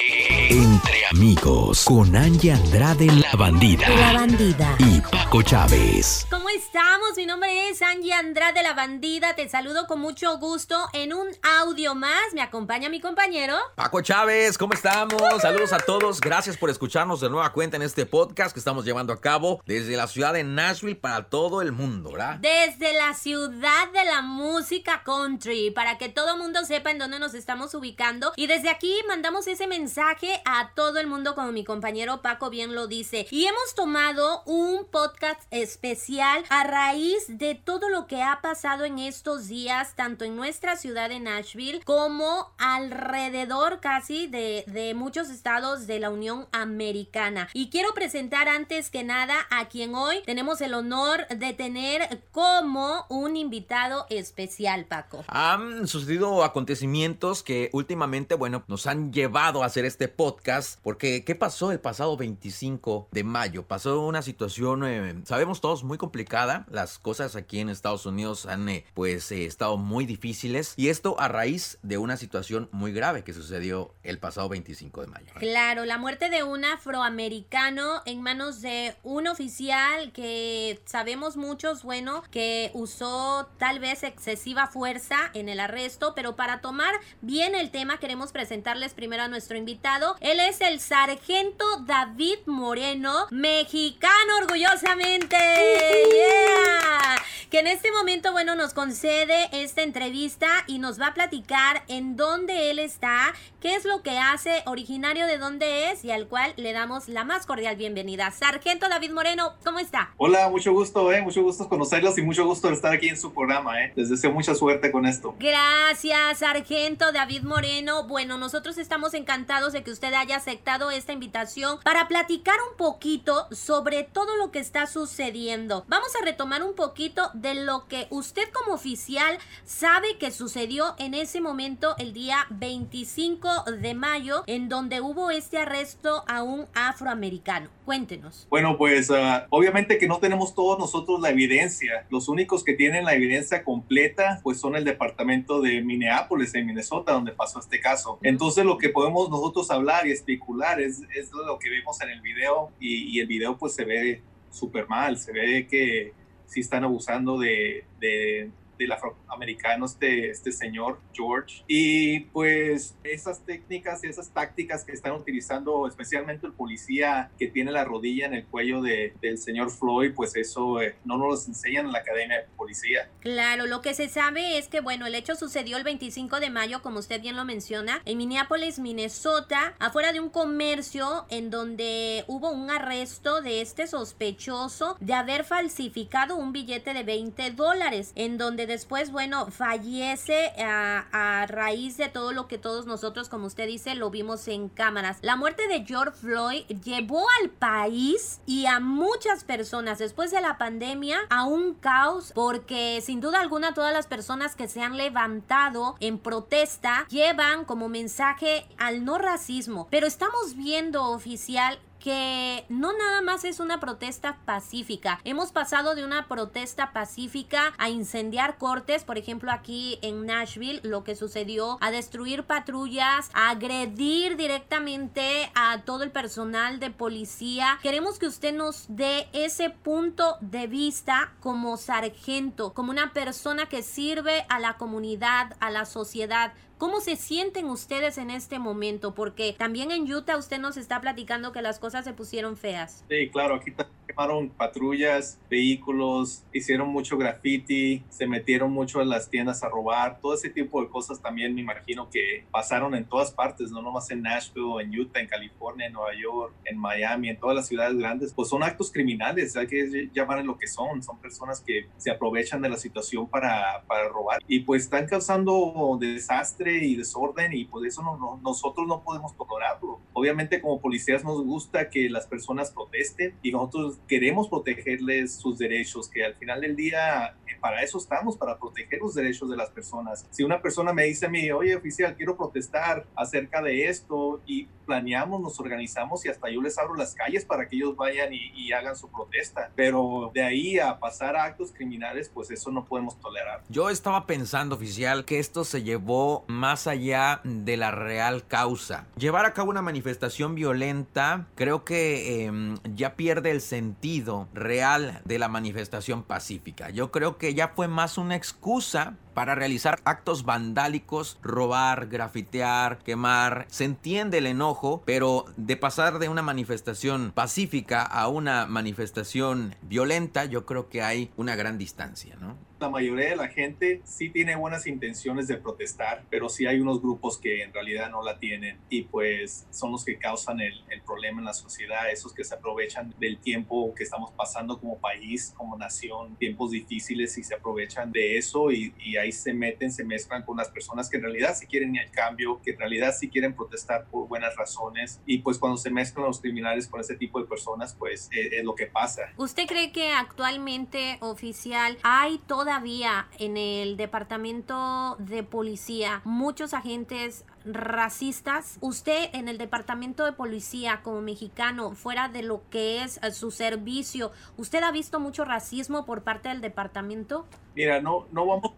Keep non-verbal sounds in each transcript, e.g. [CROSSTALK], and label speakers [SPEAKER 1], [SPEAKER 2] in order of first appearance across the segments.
[SPEAKER 1] Entre amigos, con Angie Andrade La Bandida.
[SPEAKER 2] La bandida.
[SPEAKER 1] Y Paco Chávez.
[SPEAKER 2] ¿Cómo Mi nombre es Angie Andrade La Bandida. Te saludo con mucho gusto en un audio más. Me acompaña mi compañero.
[SPEAKER 3] Paco Chávez, ¿cómo estamos? Saludos a todos. Gracias por escucharnos de nueva cuenta en este podcast que estamos llevando a cabo desde la ciudad de Nashville para todo el mundo, ¿verdad?
[SPEAKER 2] Desde la ciudad de la música country, para que todo el mundo sepa en dónde nos estamos ubicando. Y desde aquí mandamos ese mensaje a todo el mundo, como mi compañero Paco bien lo dice. Y hemos tomado un podcast especial a raíz de todo lo que ha pasado en estos días, tanto en nuestra ciudad de Nashville como alrededor casi de, de muchos estados de la Unión Americana. Y quiero presentar antes que nada a quien hoy tenemos el honor de tener como un invitado especial, Paco.
[SPEAKER 3] Han sucedido acontecimientos que últimamente, bueno, nos han llevado a hacer este podcast. Porque, ¿qué pasó el pasado 25 de mayo? Pasó una situación, eh, sabemos todos, muy complicada. Las cosas aquí en Estados Unidos han, eh, pues, eh, estado muy difíciles. Y esto a raíz de una situación muy grave que sucedió el pasado 25 de mayo.
[SPEAKER 2] Claro, la muerte de un afroamericano en manos de un oficial que sabemos muchos, bueno, que usó tal vez excesiva fuerza en el arresto, pero para tomar bien el tema queremos presentarles primero a nuestro invitado. Él es el sargento David Moreno, mexicano orgullosamente. Yeah. Que en este momento, bueno, nos concede esta entrevista y nos va a platicar en dónde él está, qué es lo que hace, originario de dónde es y al cual le damos la más cordial bienvenida. Sargento David Moreno, ¿cómo está?
[SPEAKER 4] Hola, mucho gusto, eh, mucho gusto conocerlos y mucho gusto estar aquí en su programa, eh. Les deseo mucha suerte con esto.
[SPEAKER 2] Gracias, Sargento David Moreno. Bueno, nosotros estamos encantados de que usted haya aceptado esta invitación para platicar un poquito sobre todo lo que está sucediendo. Vamos a retomar un poquito de lo que usted como oficial sabe que sucedió en ese momento el día 25 de mayo en donde hubo este arresto a un afroamericano. Cuéntenos.
[SPEAKER 4] Bueno, pues uh, obviamente que no tenemos todos nosotros la evidencia. Los únicos que tienen la evidencia completa pues son el departamento de Minneapolis en Minnesota donde pasó este caso. Entonces lo que podemos nosotros hablar y especular es, es lo que vemos en el video y, y el video pues se ve súper mal, se ve que sí están abusando de, de, del afroamericano, este, este señor George. Y pues esas técnicas y esas tácticas que están utilizando, especialmente el policía que tiene la rodilla en el cuello de, del señor Floyd, pues eso eh, no nos lo enseñan en la academia de policía.
[SPEAKER 2] Claro, lo que se sabe es que, bueno, el hecho sucedió el 25 de mayo, como usted bien lo menciona, en Minneapolis, Minnesota, afuera de un comercio en donde hubo un arresto de este sospechoso de haber falsificado un billete de 20 dólares, en donde después, bueno, fallece a, raíz de todo lo que todos nosotros, como usted dice, lo vimos en cámaras. La muerte de George Floyd llevó al país y a muchas personas después de la pandemia a un caos porque sin duda alguna todas las personas que se han levantado en protesta llevan como mensaje al no racismo. Pero estamos viendo oficial que no nada más es una protesta pacífica. Hemos pasado de una protesta pacífica a incendiar cortes, por ejemplo aquí en Nashville, lo que sucedió, a destruir patrullas, a agredir directamente a todo el personal de policía. Queremos que usted nos dé ese punto de vista como sargento, como una persona que sirve a la comunidad, a la sociedad. ¿Cómo se sienten ustedes en este momento? Porque también en Utah usted nos está platicando que las cosas se pusieron feas.
[SPEAKER 4] Sí, claro, aquí quemaron patrullas, vehículos, hicieron mucho graffiti, se metieron mucho en las tiendas a robar, todo ese tipo de cosas también me imagino que pasaron en todas partes, no nomás en Nashville, en Utah, en California, en Nueva York, en Miami, en todas las ciudades grandes, pues son actos criminales, hay que llamar en lo que son, son personas que se aprovechan de la situación para, para robar y pues están causando desastre y desorden y por eso no, no, nosotros no podemos tolerarlo. Obviamente como policías nos gusta que las personas protesten y nosotros queremos protegerles sus derechos, que al final del día para eso estamos, para proteger los derechos de las personas. Si una persona me dice a mí, oye oficial, quiero protestar acerca de esto y planeamos, nos organizamos y hasta yo les abro las calles para que ellos vayan y, y hagan su protesta. Pero de ahí a pasar a actos criminales, pues eso no podemos tolerar.
[SPEAKER 3] Yo estaba pensando, oficial, que esto se llevó más allá de la real causa. Llevar a cabo una manifestación violenta creo que eh, ya pierde el sentido real de la manifestación pacífica. Yo creo que ya fue más una excusa para realizar actos vandálicos, robar, grafitear, quemar. Se entiende el enojo, pero de pasar de una manifestación pacífica a una manifestación violenta, yo creo que hay una gran distancia, ¿no?
[SPEAKER 4] La mayoría de la gente sí tiene buenas intenciones de protestar, pero sí hay unos grupos que en realidad no la tienen y pues son los que causan el, el, problema en la sociedad, esos que se aprovechan del tiempo que estamos pasando como país, como nación, tiempos difíciles y se aprovechan de eso y, y ahí se meten, se mezclan con las personas que en realidad sí quieren el cambio, que en realidad sí quieren protestar por buenas razones y pues cuando se mezclan los criminales con ese tipo de personas pues es, es lo que pasa.
[SPEAKER 2] ¿Usted cree que actualmente oficial hay toda todavía en el departamento de policía muchos agentes racistas. Usted en el departamento de policía como mexicano, fuera de lo que es su servicio, ¿usted ha visto mucho racismo por parte del departamento?
[SPEAKER 4] Mira, no, no vamos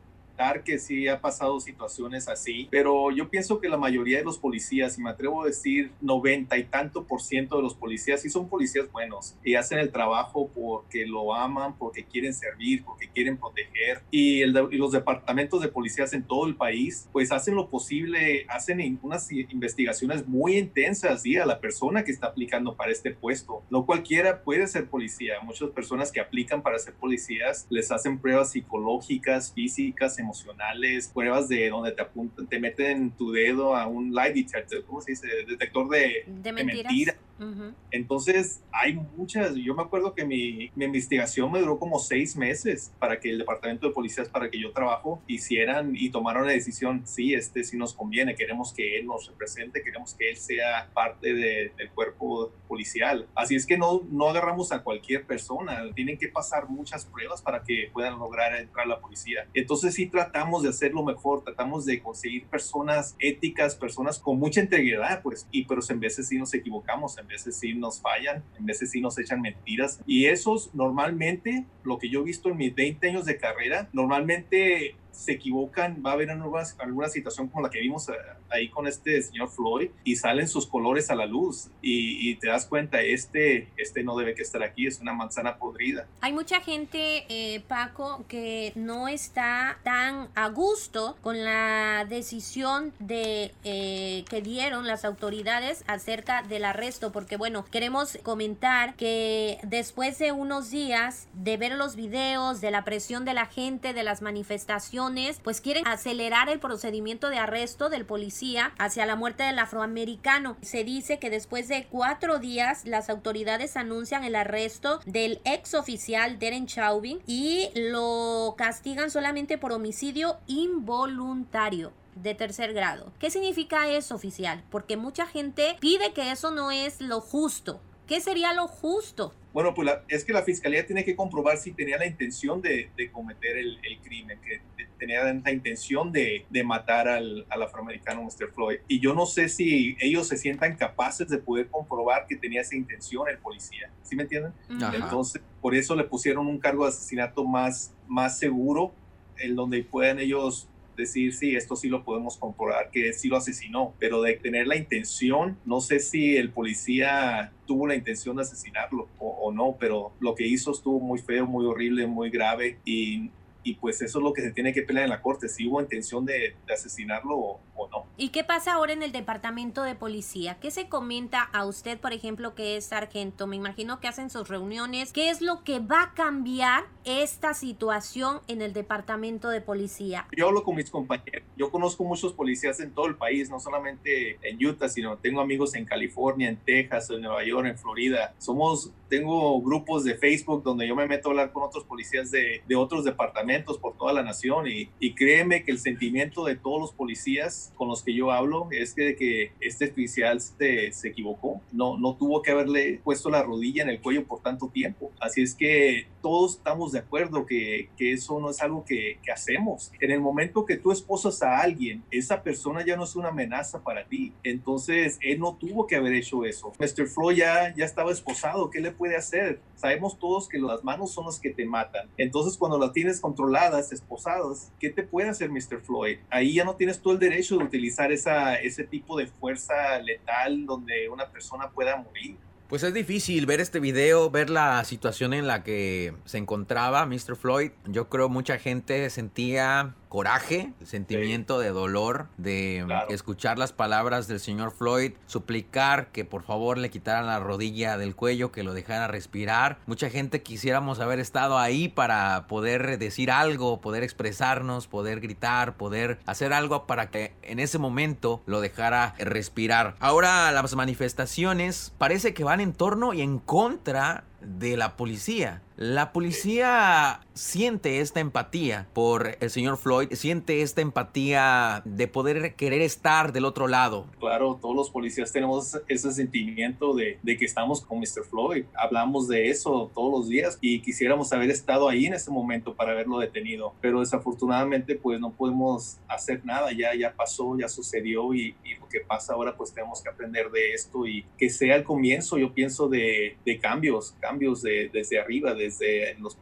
[SPEAKER 4] que sí ha pasado situaciones así, pero yo pienso que la mayoría de los policías, y me atrevo a decir noventa y tanto por ciento de los policías, sí son policías buenos y hacen el trabajo porque lo aman, porque quieren servir, porque quieren proteger. Y, el, y los departamentos de policías en todo el país, pues hacen lo posible, hacen unas investigaciones muy intensas ¿sí? a la persona que está aplicando para este puesto. No cualquiera puede ser policía. Muchas personas que aplican para ser policías les hacen pruebas psicológicas, físicas, emocionales, pruebas de donde te apuntan, te meten tu dedo a un lie detector, ¿cómo se dice? Detector de,
[SPEAKER 2] de mentiras.
[SPEAKER 4] De Uh -huh. Entonces, hay muchas. Yo me acuerdo que mi, mi, investigación me duró como seis meses para que el departamento de policías para que yo trabajo hicieran y tomaron la decisión: sí, este sí nos conviene, queremos que él nos represente, queremos que él sea parte de, del cuerpo policial. Así es que no, no agarramos a cualquier persona, tienen que pasar muchas pruebas para que puedan lograr entrar a la policía. Entonces, sí tratamos de hacerlo mejor, tratamos de conseguir personas éticas, personas con mucha integridad, pues, y pero en veces sí nos equivocamos, en veces sí nos fallan, en veces sí nos echan mentiras. Y esos normalmente, lo que yo he visto en mis 20 años de carrera, normalmente se equivocan, va a haber alguna, alguna situación como la que vimos ahí con este señor Floyd y salen sus colores a la luz y, y, te das cuenta, este, este no debe que estar aquí, es una manzana podrida.
[SPEAKER 2] Hay mucha gente, eh, Paco, que no está tan a gusto con la decisión de eh, que dieron las autoridades acerca del arresto, porque bueno, queremos comentar que después de unos días de ver los videos, de la presión de la gente, de las manifestaciones, pues quieren acelerar el procedimiento de arresto del policía hacia la muerte del afroamericano. Se dice que después de cuatro días las autoridades anuncian el arresto del ex oficial Deren Chauvin y lo castigan solamente por homicidio involuntario de tercer grado. ¿Qué significa eso, oficial? Porque mucha gente pide que eso no es lo justo. ¿Qué sería lo justo?
[SPEAKER 4] Bueno, pues la, es que la fiscalía tiene que comprobar si tenía la intención de, de cometer el, el, crimen, que tenía la intención de, de matar al, al, afroamericano Mr. Floyd. Y yo no sé si ellos se sientan capaces de poder comprobar que tenía esa intención el policía. ¿Sí me entienden? Ajá. Entonces, por eso le pusieron un cargo de asesinato más, más seguro, en donde puedan ellos decir, sí, esto sí lo podemos comprobar, que sí lo asesinó, pero de tener la intención, no sé si el policía tuvo la intención de asesinarlo o, o no, pero lo que hizo estuvo muy feo, muy horrible, muy grave y y pues eso es lo que se tiene que pelear en la corte, si hubo intención de, de asesinarlo o, o, no.
[SPEAKER 2] ¿Y qué pasa ahora en el departamento de policía? ¿Qué se comenta a usted, por ejemplo, que es sargento? Me imagino que hacen sus reuniones. ¿Qué es lo que va a cambiar esta situación en el departamento de policía?
[SPEAKER 4] Yo hablo con mis compañeros. Yo conozco muchos policías en todo el país, no solamente en Utah, sino tengo amigos en California, en Texas, en Nueva York, en Florida. Somos, tengo grupos de Facebook donde yo me meto a hablar con otros policías de, de otros departamentos por toda la nación y, y, créeme que el sentimiento de todos los policías con los que yo hablo es que, que este oficial se, se equivocó, no, no tuvo que haberle puesto la rodilla en el cuello por tanto tiempo. Así es que todos estamos de acuerdo que, que eso no es algo que, que, hacemos. En el momento que tú esposas a alguien, esa persona ya no es una amenaza para ti. Entonces, él no tuvo que haber hecho eso. Mr. Floyd ya, ya estaba esposado. ¿Qué le puede hacer? Sabemos todos que las manos son las que te matan. Entonces, cuando las tienes controladas, esposadas, ¿qué te puede hacer Mr. Floyd? Ahí ya no tienes todo el derecho de utilizar esa, ese tipo de fuerza letal donde una persona pueda morir.
[SPEAKER 3] Pues es difícil ver este video, ver la situación en la que se encontraba Mr. Floyd. Yo creo mucha gente sentía coraje, el sentimiento de dolor, de escuchar las palabras del señor Floyd, suplicar que por favor le quitaran la rodilla del cuello, que lo dejara respirar. Mucha gente quisiéramos haber estado ahí para poder decir algo, poder expresarnos, poder gritar, poder hacer algo para que en ese momento lo dejara respirar. Ahora las manifestaciones parece que van en torno y en contra de la policía. La policía siente esta empatía por el señor Floyd, siente esta empatía de poder querer estar del otro lado.
[SPEAKER 4] Claro, todos los policías tenemos ese sentimiento de, que estamos con Mr. Floyd. Hablamos de eso todos los días y quisiéramos haber estado ahí en ese momento para haberlo detenido. Pero desafortunadamente pues no podemos hacer nada, ya, ya pasó, ya sucedió y, lo que pasa ahora pues tenemos que aprender de esto y que sea el comienzo, yo pienso, de, de cambios de, desde arriba, desde los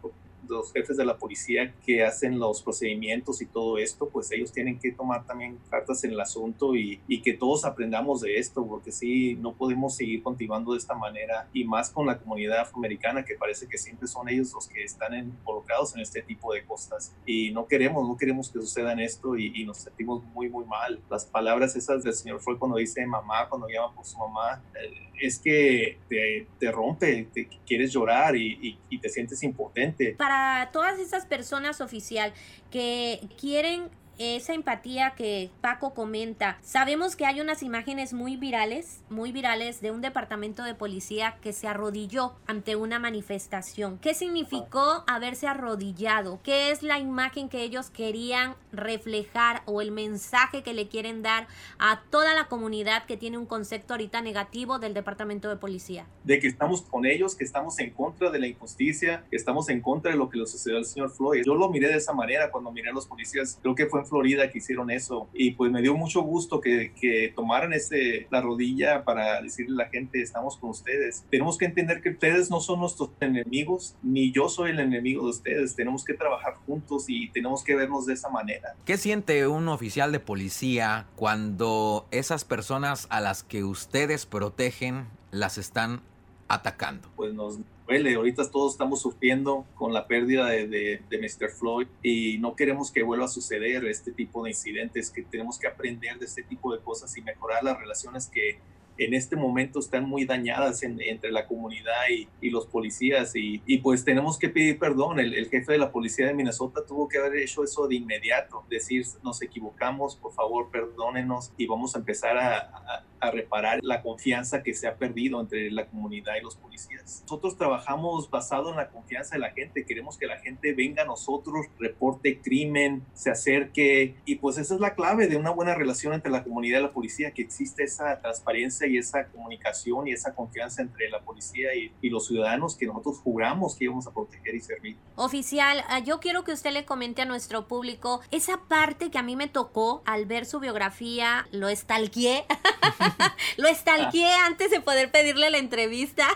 [SPEAKER 4] los jefes de la policía que hacen los procedimientos y todo esto, pues ellos tienen que tomar también cartas en el asunto y, y que todos aprendamos de esto, porque sí, no podemos seguir continuando de esta manera y más con la comunidad afroamericana que parece que siempre son ellos los que están involucrados en este tipo de cosas y no queremos, no queremos que sucedan esto y, y, nos sentimos muy, muy mal. Las palabras esas del señor fue cuando dice mamá, cuando llama por su mamá, eh, es que te, te rompe, te quieres llorar y, y, te sientes impotente.
[SPEAKER 2] Para todas esas personas oficial que quieren esa empatía que Paco comenta. Sabemos que hay unas imágenes muy virales, muy virales de un departamento de policía que se arrodilló ante una manifestación. ¿Qué significó haberse arrodillado? ¿Qué es la imagen que ellos querían reflejar o el mensaje que le quieren dar a toda la comunidad que tiene un concepto ahorita negativo del departamento de policía?
[SPEAKER 4] De que estamos con ellos, que estamos en contra de la injusticia, que estamos en contra de lo que le sucedió al señor Floyd. Yo lo miré de esa manera cuando miré a los policías. Creo que fue Florida que hicieron eso. Y pues me dio mucho gusto que, que tomaran ese, la rodilla para decirle a la gente, estamos con ustedes. Tenemos que entender que ustedes no son nuestros enemigos, ni yo soy el enemigo de ustedes. Tenemos que trabajar juntos y tenemos que vernos de esa manera.
[SPEAKER 3] ¿Qué siente un oficial de policía cuando esas personas a las que ustedes protegen las están atacando?
[SPEAKER 4] Pues nos Ahorita todos estamos sufriendo con la pérdida de, de, de, Mr. Floyd y no queremos que vuelva a suceder este tipo de incidentes, que tenemos que aprender de este tipo de cosas y mejorar las relaciones que en este momento están muy dañadas entre la comunidad y, y los policías y, y, pues tenemos que pedir perdón. El, el, jefe de la policía de Minnesota tuvo que haber hecho eso de inmediato, decir nos equivocamos, por favor perdónenos y vamos a empezar a, a, a reparar la confianza que se ha perdido entre la comunidad y los policías. Nosotros trabajamos basado en la confianza de la gente, queremos que la gente venga a nosotros, reporte crimen, se acerque y pues esa es la clave de una buena relación entre la comunidad y la policía, que existe esa transparencia y esa comunicación y esa confianza entre la policía y, y los ciudadanos que nosotros juramos que íbamos a proteger y servir.
[SPEAKER 2] Oficial, ah, yo quiero que usted le comente a nuestro público esa parte que a mí me tocó al ver su biografía, lo estalqué, [LAUGHS] lo estalqué antes de poder pedirle la entrevista,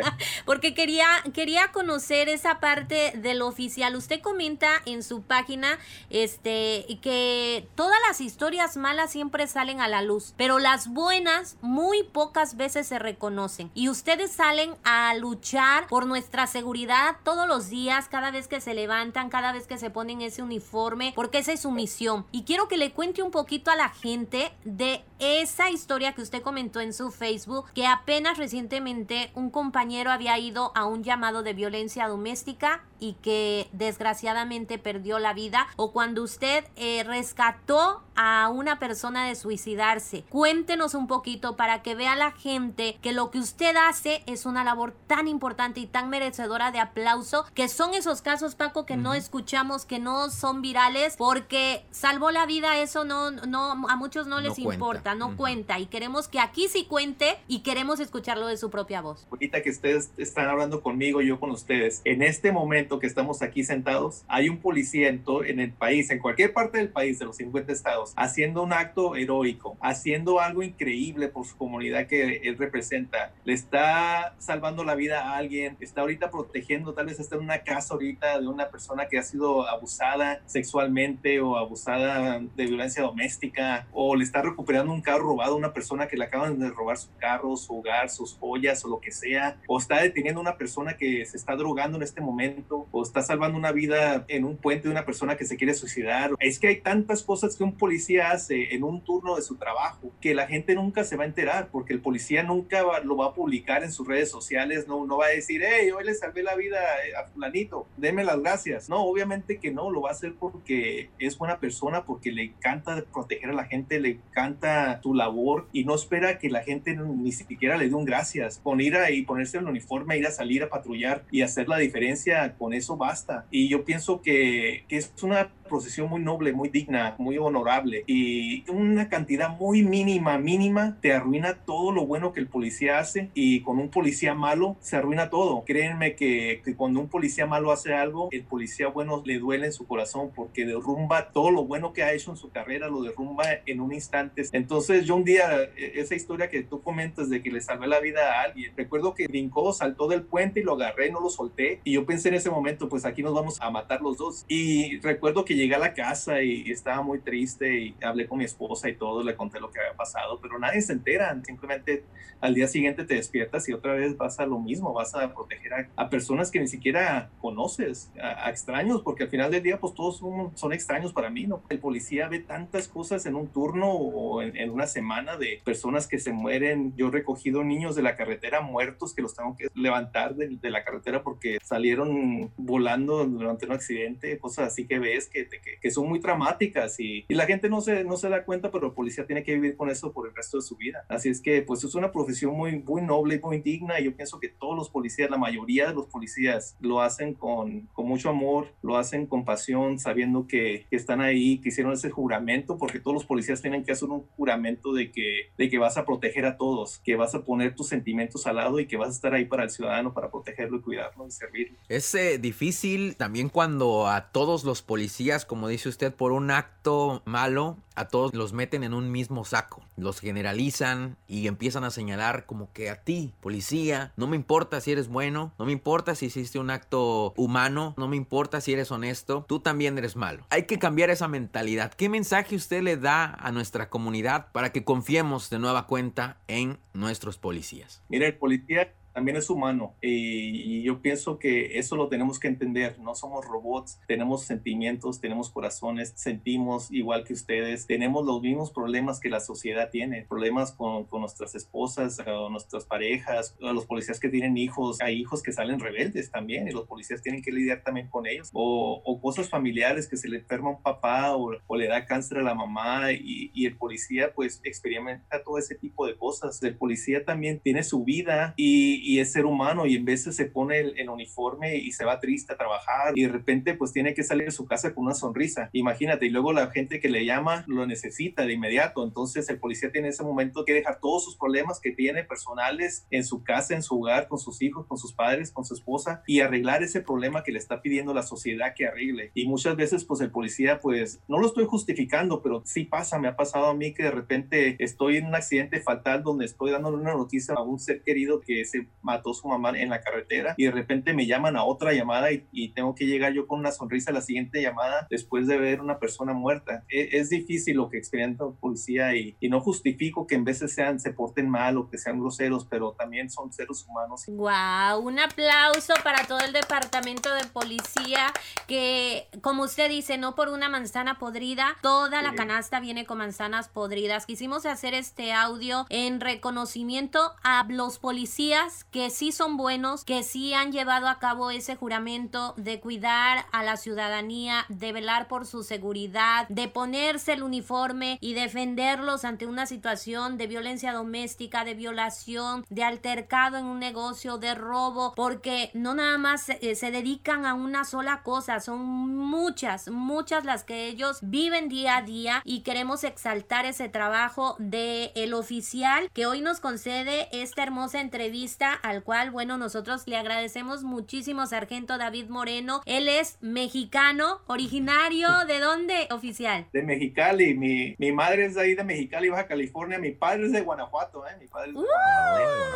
[SPEAKER 2] [LAUGHS] porque quería, quería conocer esa parte del oficial. Usted comenta en su página este, que todas las historias malas siempre salen a la luz, pero las buenas muy pocas veces se reconocen. Y ustedes salen a luchar por nuestra seguridad todos los días, cada vez que se levantan, cada vez que se ponen ese uniforme, porque esa es su misión. Y quiero que le cuente un poquito a la gente de esa historia que usted comentó en su Facebook, que apenas recientemente un compañero había ido a un llamado de violencia doméstica y que desgraciadamente perdió la vida, o cuando usted eh, rescató a una persona de suicidarse. Cuéntenos un poquito para para que vea la gente que lo que usted hace es una labor tan importante y tan merecedora de aplauso, que son esos casos, Paco, que no escuchamos, que no son virales, porque salvó la vida, eso no, no, a muchos no les importa, no cuenta. Y queremos que aquí sí cuente y queremos escucharlo de su propia voz.
[SPEAKER 4] Ahorita que ustedes están hablando conmigo, yo con ustedes, en este momento que estamos aquí sentados, hay un policía en, todo, en el país, en cualquier parte del país, de los 50 estados, haciendo un acto heroico, haciendo algo increíble por su comunidad que él representa. Le está salvando la vida a alguien, está ahorita protegiendo, tal vez está en una casa ahorita de una persona que ha sido abusada sexualmente o abusada de violencia doméstica, o le está recuperando un carro robado a una persona que le acaban de robar su carro, su hogar, sus joyas o lo que sea, o está deteniendo a una persona que se está drogando en este momento, o está salvando una vida en un puente de una persona que se quiere suicidar. Es que hay tantas cosas que un policía hace en un turno de su trabajo que la gente nunca se va a enterar porque el policía nunca lo va a publicar en sus redes sociales, no, no va a decir, hey, hoy le salvé la vida a fulanito, deme las gracias. No, obviamente que no, lo va a hacer porque es buena persona, porque le encanta proteger a la gente, le encanta tu labor y no espera que la gente ni siquiera le dé un gracias. Con ir a y ponerse el uniforme, ir a salir a patrullar y hacer la diferencia, con eso basta. Y yo pienso que, que es una procesión muy noble, muy digna, muy honorable y una cantidad muy mínima, mínima, te arruina todo lo bueno que el policía hace y con un policía malo se arruina todo. Créanme que, que cuando un policía malo hace algo, el policía bueno le duele en su corazón porque derrumba todo lo bueno que ha hecho en su carrera, lo derrumba en un instante. Entonces yo un día, e, esa historia que tú comentas de que le salvé la vida a alguien, recuerdo que brincó, saltó del puente y lo agarré, no lo solté y yo pensé en ese momento, pues aquí nos vamos a matar los dos. Y recuerdo que llegué a la casa y, estaba muy triste y hablé con mi esposa y todo, le conté lo que había pasado, pero nadie se entera, simplemente al día siguiente te despiertas y otra vez vas a lo mismo, vas a proteger a, personas que ni siquiera conoces, a, extraños, porque al final del día pues todos son, son, extraños para mí, ¿no? El policía ve tantas cosas en un turno o en, una semana de personas que se mueren, yo he recogido niños de la carretera muertos que los tengo que levantar de, de la carretera porque salieron volando durante un accidente, cosas así que ves que que, son muy dramáticas y, la gente no se, no se da cuenta, pero el policía tiene que vivir con eso por el resto de su vida. Así es que pues es una profesión muy, muy noble y muy digna y yo pienso que todos los policías, la mayoría de los policías lo hacen con, con mucho amor, lo hacen con pasión, sabiendo que, que, están ahí, que hicieron ese juramento, porque todos los policías tienen que hacer un juramento de que, de que vas a proteger a todos, que vas a poner tus sentimientos al lado y que vas a estar ahí para el ciudadano, para protegerlo y cuidarlo y servirlo.
[SPEAKER 3] Es eh, difícil también cuando a todos los policías, como dice usted, por un acto malo, a todos los meten en un mismo saco. Los generalizan y empiezan a señalar como que a ti, policía, no me importa si eres bueno, no me importa si hiciste un acto humano, no me importa si eres honesto, tú también eres malo. Hay que cambiar esa mentalidad. ¿Qué mensaje usted le da a nuestra comunidad para que confiemos de nueva cuenta en nuestros policías?
[SPEAKER 4] Mira, el policía también es humano y, yo pienso que eso lo tenemos que entender. No somos robots, tenemos sentimientos, tenemos corazones, sentimos igual que ustedes, tenemos los mismos problemas que la sociedad tiene, problemas con, con nuestras esposas o nuestras parejas, los policías que tienen hijos, hay hijos que salen rebeldes también y los policías tienen que lidiar también con ellos o, o cosas familiares que se le enferma un papá o, o le da cáncer a la mamá y, y, el policía pues experimenta todo ese tipo de cosas. El policía también tiene su vida y y es ser humano y en veces se pone el, uniforme y se va triste a trabajar y de repente pues tiene que salir de su casa con una sonrisa. Imagínate, y luego la gente que le llama lo necesita de inmediato, entonces el policía tiene ese momento que dejar todos sus problemas que tiene personales en su casa, en su hogar, con sus hijos, con sus padres, con su esposa y arreglar ese problema que le está pidiendo la sociedad que arregle. Y muchas veces pues el policía pues no lo estoy justificando, pero sí pasa, me ha pasado a mí que de repente estoy en un accidente fatal donde estoy dando una noticia a un ser querido que se mató su mamá en la carretera y de repente me llaman a otra llamada y, tengo que llegar yo con una sonrisa a la siguiente llamada después de ver una persona muerta. E, es, difícil lo que experimenta la policía y, y, no justifico que en veces sean, se porten mal o que sean groseros, pero también son seres humanos.
[SPEAKER 2] Wow, un aplauso para todo el departamento de policía que, como usted dice, no por una manzana podrida, toda la canasta viene con manzanas podridas. Quisimos hacer este audio en reconocimiento a los policías que sí son buenos, que sí han llevado a cabo ese juramento de cuidar a la ciudadanía, de velar por su seguridad, de ponerse el uniforme y defenderlos ante una situación de violencia doméstica, de violación, de altercado en un negocio, de robo, porque no nada más se, se dedican a una sola cosa, son muchas, muchas las que ellos viven día a día y queremos exaltar ese trabajo de el oficial que hoy nos concede esta hermosa entrevista al cual, bueno, nosotros le agradecemos muchísimo, Sargento David Moreno. Él es mexicano, originario de dónde, oficial?
[SPEAKER 4] De Mexicali. Mi, mi madre es de ahí de Mexicali, Baja California. Mi padre es de Guanajuato, ¿eh? Mi padre es de
[SPEAKER 2] ¡Uh!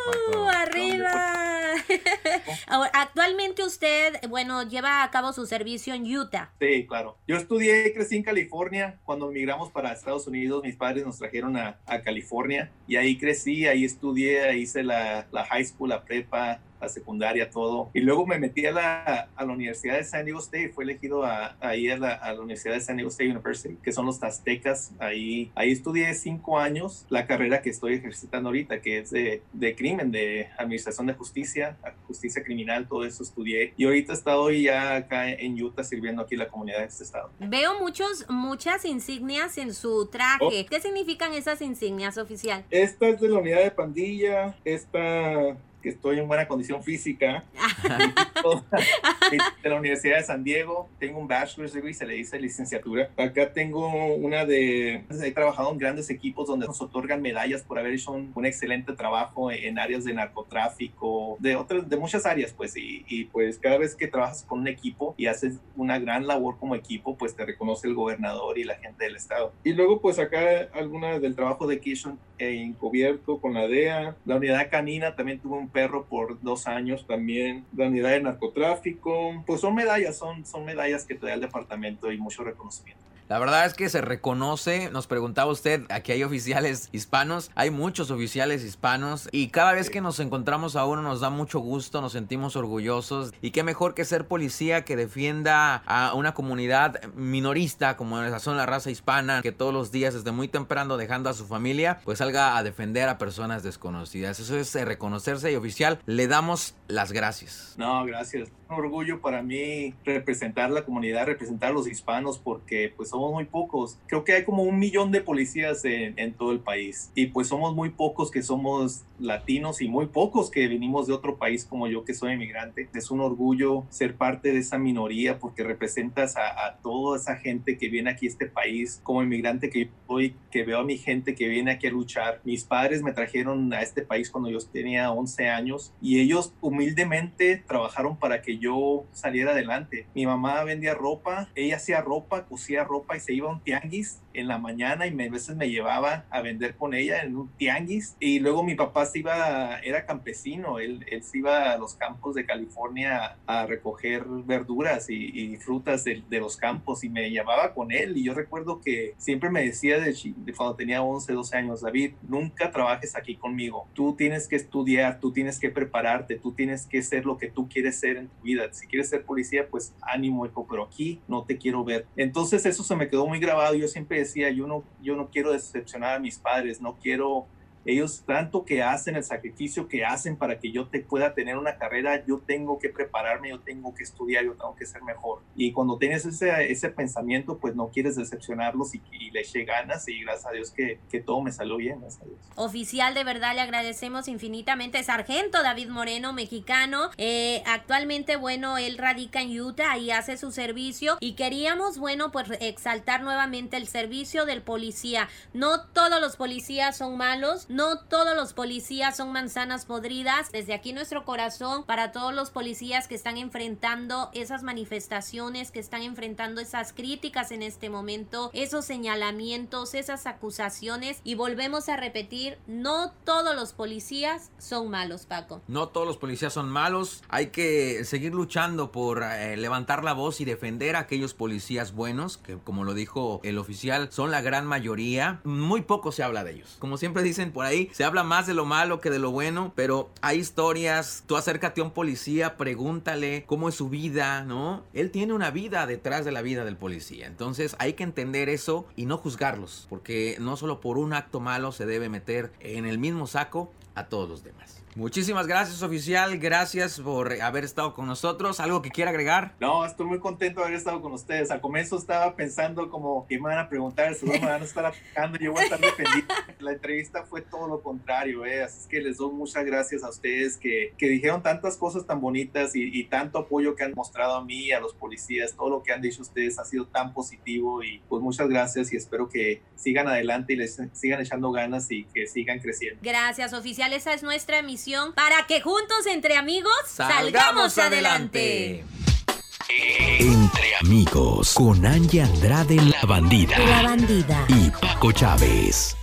[SPEAKER 4] Guanajuato.
[SPEAKER 2] ¡Arriba! [LAUGHS] Ahora, Actualmente usted, bueno, lleva a cabo su servicio en Utah.
[SPEAKER 4] Sí, claro. Yo estudié y crecí en California. Cuando migramos para Estados Unidos, mis padres nos trajeron a, a California y ahí crecí, ahí estudié, ahí hice la, la high school, la prepa, la secundaria, todo. Y luego me metí a la, a la Universidad de San Diego State, fue elegido a, ahí a la, a la Universidad de San Diego State University, que son los Aztecas. Ahí, ahí estudié cinco años la carrera que estoy ejercitando ahorita, que es de, de crimen, de administración de justicia, justicia criminal, todo eso estudié. Y ahorita he estado ya acá en Utah sirviendo aquí la comunidad de este estado.
[SPEAKER 2] Veo muchos, muchas insignias en su traje.
[SPEAKER 4] Oh.
[SPEAKER 2] ¿Qué significan esas insignias, oficial?
[SPEAKER 4] Esta es de la unidad de pandilla, esta que estoy en buena condición física. [LAUGHS] de la Universidad de San Diego. Tengo un bachelor's degree, se le dice licenciatura. Acá tengo una de... He trabajado en grandes equipos donde nos otorgan medallas por haber hecho un, un excelente trabajo en áreas de narcotráfico, de otras, de muchas áreas, pues. Y, y, pues cada vez que trabajas con un equipo y haces una gran labor como equipo, pues te reconoce el gobernador y la gente del estado. Y luego, pues acá alguna del trabajo de Kishon encubierto con la DEA. La unidad canina también tuvo un perro por dos años también. La unidad de narcotráfico. Pues son medallas, son, son medallas que te da el departamento y mucho reconocimiento.
[SPEAKER 3] La verdad es que se reconoce, nos preguntaba usted, aquí hay oficiales hispanos, hay muchos oficiales hispanos y cada vez que nos encontramos a uno nos da mucho gusto, nos sentimos orgullosos y qué mejor que ser policía que defienda a una comunidad minorista como son la raza hispana, que todos los días desde muy temprano dejando a su familia, pues salga a defender a personas desconocidas. Eso es eh, reconocerse y oficial, le damos las gracias.
[SPEAKER 4] No, gracias. Un orgullo para mí representar la comunidad, representar a los hispanos porque pues somos muy pocos. Creo que hay como un millón de policías en, en, todo el país y pues somos muy pocos que somos latinos y muy pocos que venimos de otro país como yo que soy inmigrante. Es un orgullo ser parte de esa minoría porque representas a, a toda esa gente que viene aquí a este país como inmigrante que hoy que veo a mi gente que viene aquí a luchar. Mis padres me trajeron a este país cuando yo tenía 11 años y ellos humildemente trabajaron para que yo saliera adelante. Mi mamá vendía ropa, ella hacía ropa, cosía ropa y se iba a un tianguis en la mañana y me, a veces me llevaba a vender con ella en un tianguis. Y luego mi papá se iba, era campesino, él, él se iba a los campos de California a recoger verduras y, y frutas de, de, los campos y me llevaba con él. Y yo recuerdo que siempre me decía de, de cuando tenía 11, 12 años, David, nunca trabajes aquí conmigo. Tú tienes que estudiar, tú tienes que prepararte, tú tienes que ser lo que tú quieres ser en tu vida. Si quieres ser policía, pues ánimo, hijo, pero aquí no te quiero ver. Entonces eso se me quedó muy grabado. Yo siempre decía, yo no, yo no quiero decepcionar a mis padres, no quiero ellos tanto que hacen, el sacrificio que hacen para que yo te pueda tener una carrera, yo tengo que prepararme, yo tengo que estudiar, yo tengo que ser mejor. Y cuando tienes ese, ese pensamiento, pues no quieres decepcionarlos y, y le eche ganas y gracias a Dios que, que, todo me salió bien, gracias a Dios.
[SPEAKER 2] Oficial, de verdad le agradecemos infinitamente. Sargento David Moreno, mexicano. Eh, actualmente, bueno, él radica en Utah y hace su servicio y queríamos, bueno, pues exaltar nuevamente el servicio del policía. No todos los policías son malos, no todos los policías son manzanas podridas. Desde aquí nuestro corazón para todos los policías que están enfrentando esas manifestaciones, que están enfrentando esas críticas en este momento, esos señalamientos, esas acusaciones. Y volvemos a repetir, no todos los policías son malos, Paco.
[SPEAKER 3] No todos los policías son malos. Hay que seguir luchando por eh, levantar la voz y defender a aquellos policías buenos, que como lo dijo el oficial, son la gran mayoría. Muy poco se habla de ellos. Como siempre dicen por ahí, se habla más de lo malo que de lo bueno, pero hay historias, tú acércate a un policía, pregúntale cómo es su vida, ¿no? Él tiene una vida detrás de la vida del policía, entonces hay que entender eso y no juzgarlos, porque no solo por un acto malo se debe meter en el mismo saco a todos los demás. Muchísimas gracias, oficial. Gracias por haber estado con nosotros. ¿Algo que quiera agregar?
[SPEAKER 4] No, estoy muy contento de haber estado con ustedes. Al comienzo estaba pensando como que me van a preguntar, seguro me van a estar atacando, yo voy a estar defendiendo. La entrevista fue todo lo contrario, ¿eh? así es que les doy muchas gracias a ustedes que, que dijeron tantas cosas tan bonitas y, y tanto apoyo que han mostrado a mí, a los policías, todo lo que han dicho ustedes ha sido tan positivo y pues muchas gracias y espero que sigan adelante y les sigan echando ganas y que sigan creciendo.
[SPEAKER 2] Gracias, oficial. Esa es nuestra misión para que juntos entre amigos salgamos, adelante.
[SPEAKER 1] Entre amigos, con Angie Andrade la bandida.
[SPEAKER 2] La bandida.
[SPEAKER 1] Y Paco Chávez.